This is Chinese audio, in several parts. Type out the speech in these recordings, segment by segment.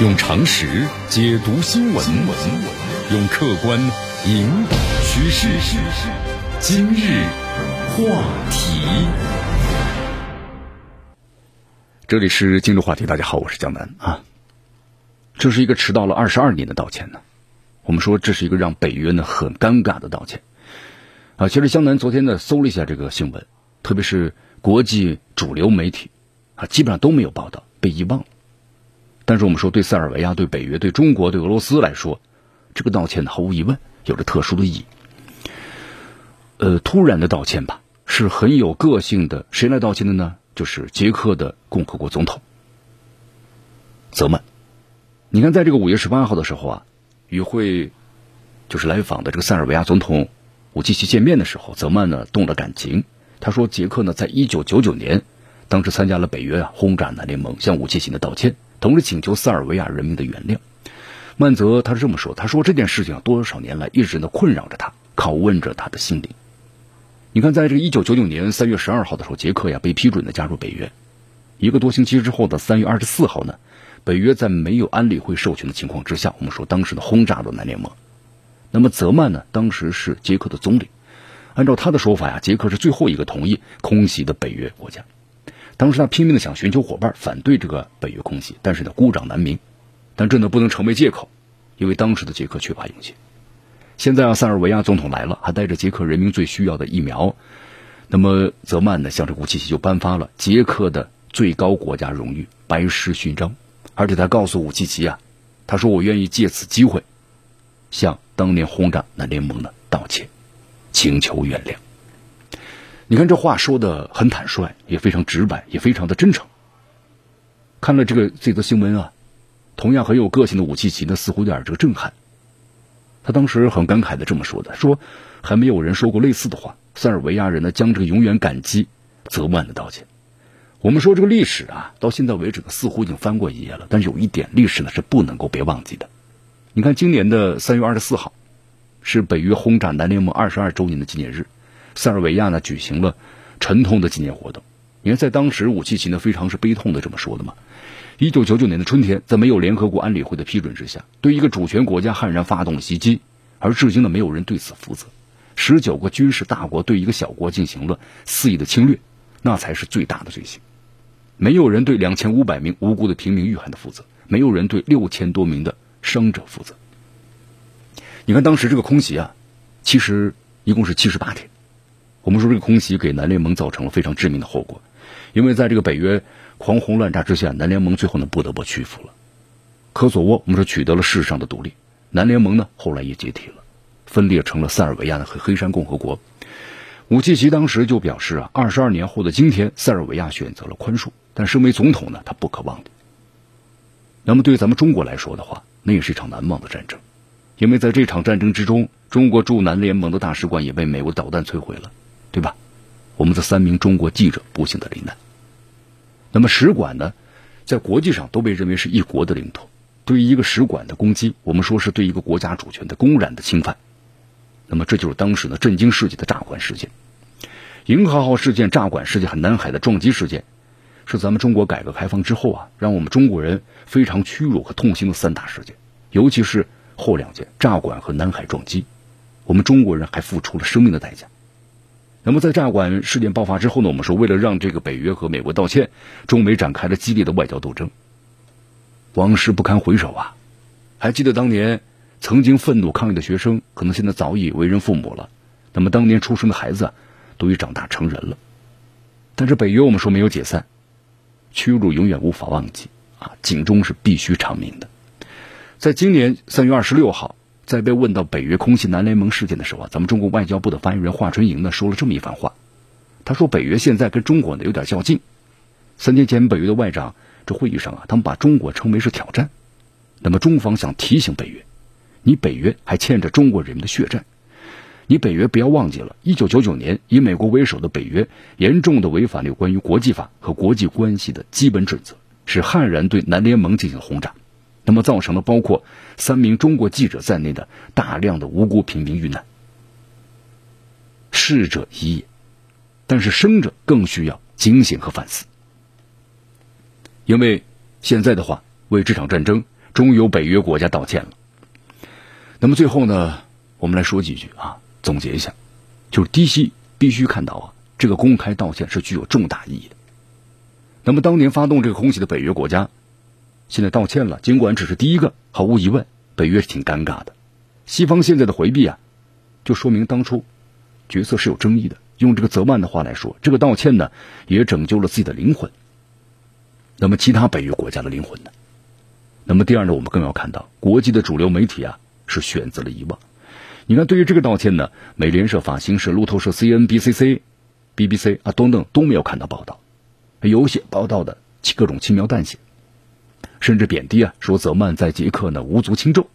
用常识解读新闻，用客观引导趋势。今日话题，这里是今日话题。大家好，我是江南啊。这是一个迟到了二十二年的道歉呢。我们说这是一个让北约呢很尴尬的道歉啊。其实江南昨天呢搜了一下这个新闻，特别是国际主流媒体啊，基本上都没有报道，被遗忘了。但是我们说，对塞尔维亚、对北约、对中国、对俄罗斯来说，这个道歉呢，毫无疑问有着特殊的意义。呃，突然的道歉吧，是很有个性的。谁来道歉的呢？就是捷克的共和国总统泽曼。你看，在这个五月十八号的时候啊，与会就是来访的这个塞尔维亚总统武契奇见面的时候，泽曼呢动了感情。他说，捷克呢，在一九九九年当时参加了北约啊轰炸南联盟，向武契奇的道歉。同时请求塞尔维亚人民的原谅。曼泽他是这么说：“他说这件事情多少年来一直呢困扰着他，拷问着他的心灵。你看，在这个一九九九年三月十二号的时候，捷克呀被批准的加入北约。一个多星期之后的三月二十四号呢，北约在没有安理会授权的情况之下，我们说当时的轰炸了南联盟。那么泽曼呢，当时是捷克的总理。按照他的说法呀，捷克是最后一个同意空袭的北约国家。”当时他拼命的想寻求伙伴，反对这个北约空袭，但是呢孤掌难鸣。但这呢不能成为借口，因为当时的捷克缺乏勇气。现在啊，塞尔维亚总统来了，还带着捷克人民最需要的疫苗。那么泽曼呢，向这武契奇就颁发了捷克的最高国家荣誉——白狮勋章，而且他告诉武契奇啊，他说：“我愿意借此机会，向当年轰炸南联盟的道歉，请求原谅。”你看这话说的很坦率，也非常直白，也非常的真诚。看了这个这则新闻啊，同样很有个性的武契奇呢，似乎有点这个震撼。他当时很感慨的这么说的：“说还没有人说过类似的话。塞尔维亚人呢，将这个永远感激泽曼的道歉。我们说这个历史啊，到现在为止呢，似乎已经翻过一页了。但是有一点，历史呢是不能够别忘记的。你看，今年的三月二十四号，是北约轰炸南联盟二十二周年的纪念日。”塞尔维亚呢举行了沉痛的纪念活动。你看，在当时，武契奇呢非常是悲痛的这么说的嘛。一九九九年的春天，在没有联合国安理会的批准之下，对一个主权国家悍然发动了袭击，而至今呢没有人对此负责。十九个军事大国对一个小国进行了肆意的侵略，那才是最大的罪行。没有人对两千五百名无辜的平民遇害的负责，没有人对六千多名的伤者负责。你看，当时这个空袭啊，其实一共是七十八天。我们说这个空袭给南联盟造成了非常致命的后果，因为在这个北约狂轰乱炸之下，南联盟最后呢不得不屈服了。科索沃我们说取得了世上的独立，南联盟呢后来也解体了，分裂成了塞尔维亚和黑山共和国。武契奇当时就表示啊，二十二年后的今天，塞尔维亚选择了宽恕，但身为总统呢，他不可忘记。那么对于咱们中国来说的话，那也是一场难忘的战争，因为在这场战争之中，中国驻南联盟的大使馆也被美国导弹摧毁了。对吧？我们的三名中国记者不幸的罹难。那么使馆呢，在国际上都被认为是一国的领土。对于一个使馆的攻击，我们说是对一个国家主权的公然的侵犯。那么这就是当时呢震惊世界的炸馆事件。银河号事件、炸馆事件和南海的撞击事件，是咱们中国改革开放之后啊，让我们中国人非常屈辱和痛心的三大事件。尤其是后两件炸馆和南海撞击，我们中国人还付出了生命的代价。那么在炸馆事件爆发之后呢，我们说为了让这个北约和美国道歉，中美展开了激烈的外交斗争。往事不堪回首啊！还记得当年曾经愤怒抗议的学生，可能现在早已为人父母了。那么当年出生的孩子都已长大成人了。但是北约我们说没有解散，屈辱永远无法忘记啊！警钟是必须长鸣的。在今年三月二十六号。在被问到北约空袭南联盟事件的时候啊，咱们中国外交部的发言人华春莹呢说了这么一番话。他说：“北约现在跟中国呢有点较劲。三天前北约的外长这会议上啊，他们把中国称为是挑战。那么中方想提醒北约，你北约还欠着中国人民的血债。你北约不要忘记了，一九九九年以美国为首的北约严重的违反了有关于国际法和国际关系的基本准则，是悍然对南联盟进行轰炸。”那么造成了包括三名中国记者在内的大量的无辜平民遇难，逝者已也，但是生者更需要警醒和反思，因为现在的话，为这场战争，终于有北约国家道歉了。那么最后呢，我们来说几句啊，总结一下，就是低息必须看到啊，这个公开道歉是具有重大意义的。那么当年发动这个空袭的北约国家，现在道歉了，尽管只是第一个，毫无疑问，北约是挺尴尬的。西方现在的回避啊，就说明当初角色是有争议的。用这个泽曼的话来说，这个道歉呢，也拯救了自己的灵魂。那么其他北约国家的灵魂呢？那么第二呢，我们更要看到国际的主流媒体啊是选择了遗忘。你看，对于这个道歉呢，美联社、法新社、路透社、C N B C C、B B C 啊等等都没有看到报道，有些报道的各种轻描淡写，甚至贬低啊，说泽曼在捷克呢无足轻重，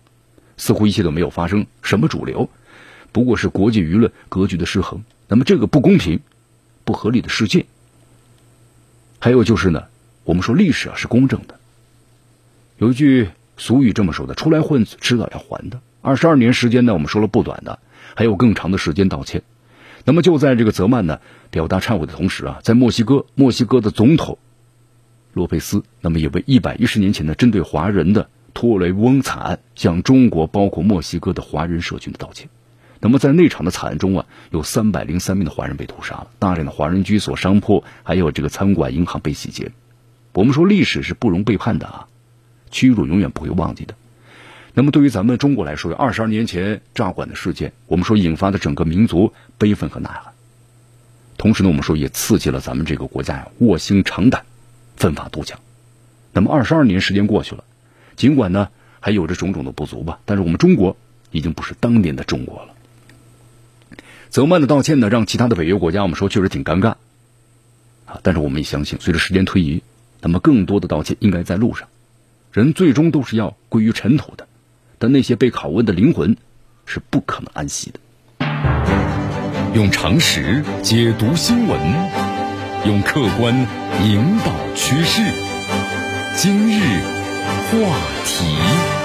似乎一切都没有发生。什么主流，不过是国际舆论格局的失衡。那么这个不公平、不合理的世界，还有就是呢，我们说历史啊是公正的。有一句俗语这么说的：“出来混，迟早要还的。”二十二年时间呢，我们说了不短的，还有更长的时间道歉。那么就在这个泽曼呢表达忏悔的同时啊，在墨西哥，墨西哥的总统洛佩斯，那么也为一百一十年前的针对华人的托雷翁惨案，向中国包括墨西哥的华人社群的道歉。那么在那场的惨案中啊，有三百零三名的华人被屠杀了，大量的华人居所、商铺，还有这个餐馆、银行被洗劫。我们说历史是不容背叛的啊，屈辱永远不会忘记的。那么对于咱们中国来说，二十二年前炸馆的事件，我们说引发的整个民族悲愤和呐喊，同时呢，我们说也刺激了咱们这个国家呀卧薪尝胆、奋发图强。那么二十二年时间过去了，尽管呢还有着种种的不足吧，但是我们中国已经不是当年的中国了。泽曼的道歉呢，让其他的北约国家我们说确实挺尴尬，啊，但是我们也相信，随着时间推移，那么更多的道歉应该在路上。人最终都是要归于尘土的，但那些被拷问的灵魂是不可能安息的。用常识解读新闻，用客观引导趋势。今日话题。